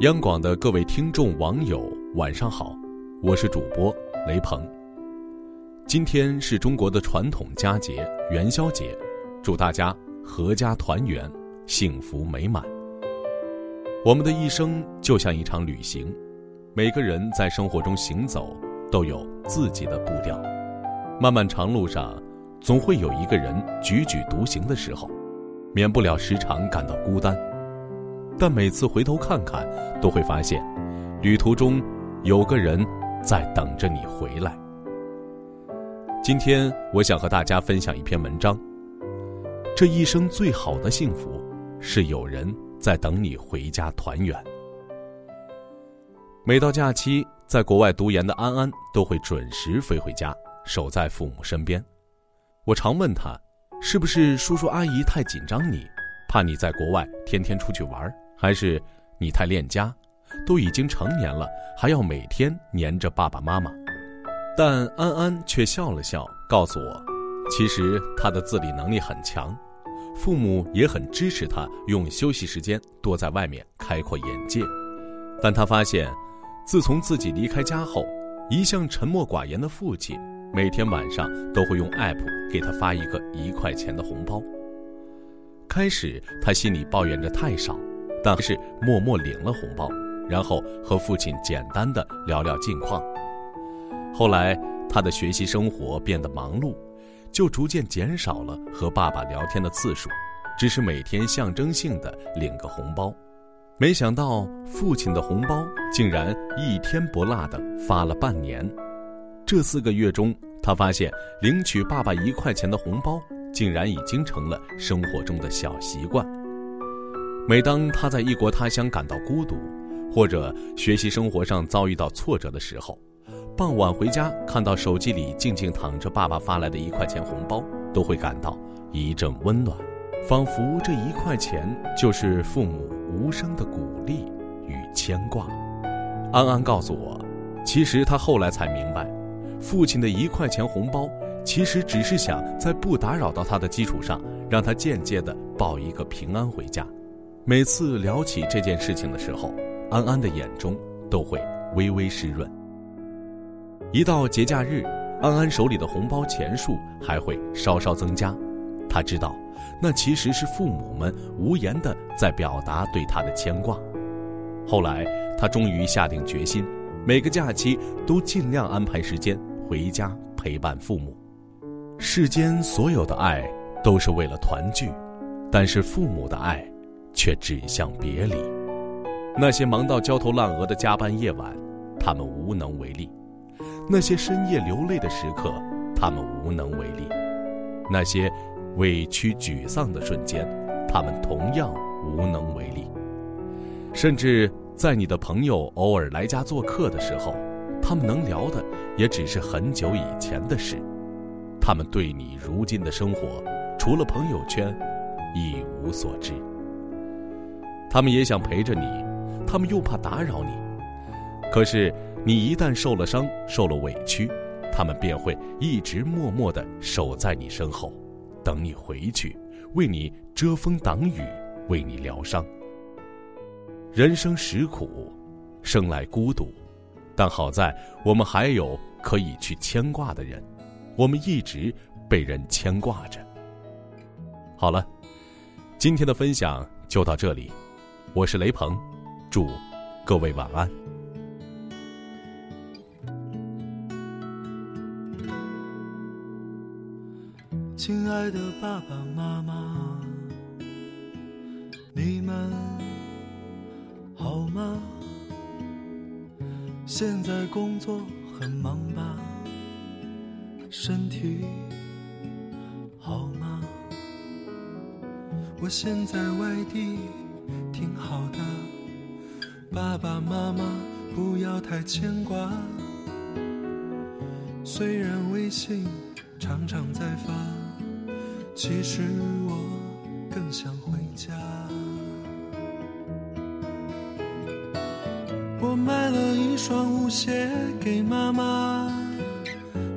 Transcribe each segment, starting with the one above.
央广的各位听众、网友，晚上好，我是主播雷鹏。今天是中国的传统佳节元宵节，祝大家阖家团圆，幸福美满。我们的一生就像一场旅行，每个人在生活中行走都有自己的步调。漫漫长路上，总会有一个人踽踽独行的时候，免不了时常感到孤单。但每次回头看看，都会发现，旅途中有个人在等着你回来。今天我想和大家分享一篇文章。这一生最好的幸福，是有人在等你回家团圆。每到假期，在国外读研的安安都会准时飞回家，守在父母身边。我常问他，是不是叔叔阿姨太紧张你，怕你在国外天天出去玩？还是你太恋家，都已经成年了，还要每天黏着爸爸妈妈。但安安却笑了笑，告诉我，其实他的自理能力很强，父母也很支持他用休息时间多在外面开阔眼界。但他发现，自从自己离开家后，一向沉默寡言的父亲，每天晚上都会用 app 给他发一个一块钱的红包。开始他心里抱怨着太少。但是默默领了红包，然后和父亲简单的聊聊近况。后来他的学习生活变得忙碌，就逐渐减少了和爸爸聊天的次数，只是每天象征性的领个红包。没想到父亲的红包竟然一天不落的发了半年。这四个月中，他发现领取爸爸一块钱的红包竟然已经成了生活中的小习惯。每当他在异国他乡感到孤独，或者学习生活上遭遇到挫折的时候，傍晚回家看到手机里静静躺着爸爸发来的一块钱红包，都会感到一阵温暖，仿佛这一块钱就是父母无声的鼓励与牵挂。安安告诉我，其实他后来才明白，父亲的一块钱红包，其实只是想在不打扰到他的基础上，让他间接的报一个平安回家。每次聊起这件事情的时候，安安的眼中都会微微湿润。一到节假日，安安手里的红包钱数还会稍稍增加。他知道，那其实是父母们无言的在表达对他的牵挂。后来，他终于下定决心，每个假期都尽量安排时间回家陪伴父母。世间所有的爱都是为了团聚，但是父母的爱。却指向别离。那些忙到焦头烂额的加班夜晚，他们无能为力；那些深夜流泪的时刻，他们无能为力；那些委屈沮丧的瞬间，他们同样无能为力。甚至在你的朋友偶尔来家做客的时候，他们能聊的也只是很久以前的事。他们对你如今的生活，除了朋友圈，一无所知。他们也想陪着你，他们又怕打扰你。可是你一旦受了伤、受了委屈，他们便会一直默默的守在你身后，等你回去，为你遮风挡雨，为你疗伤。人生实苦，生来孤独，但好在我们还有可以去牵挂的人，我们一直被人牵挂着。好了，今天的分享就到这里。我是雷鹏，祝各位晚安。亲爱的爸爸妈妈，你们好吗？现在工作很忙吧？身体好吗？我现在外地。挺好的，爸爸妈妈不要太牵挂。虽然微信常常在发，其实我更想回家。我买了一双舞鞋给妈妈，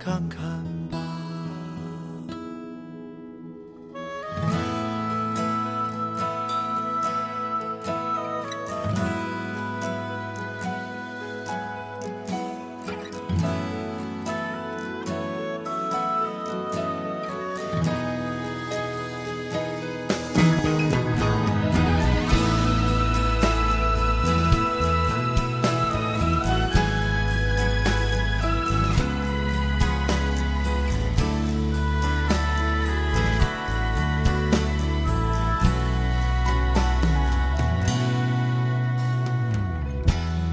看看。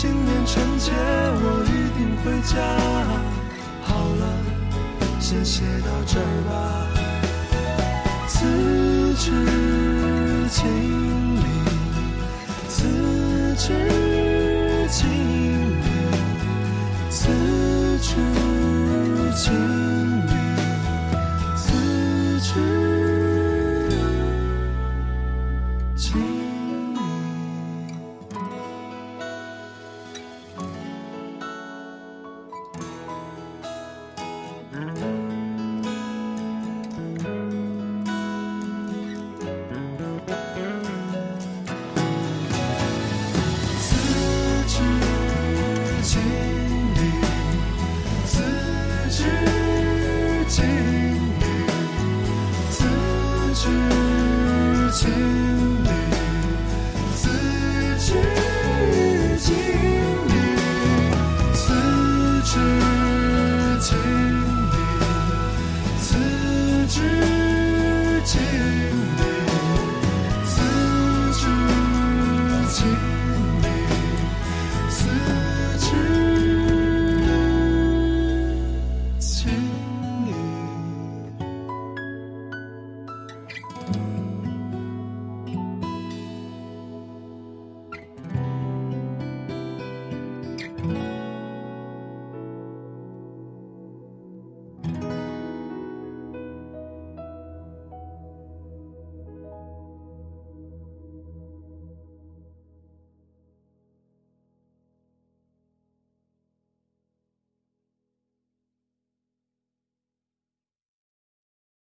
今年春节我一定回家。好了先写到这儿吧。此去经历此去经年此去经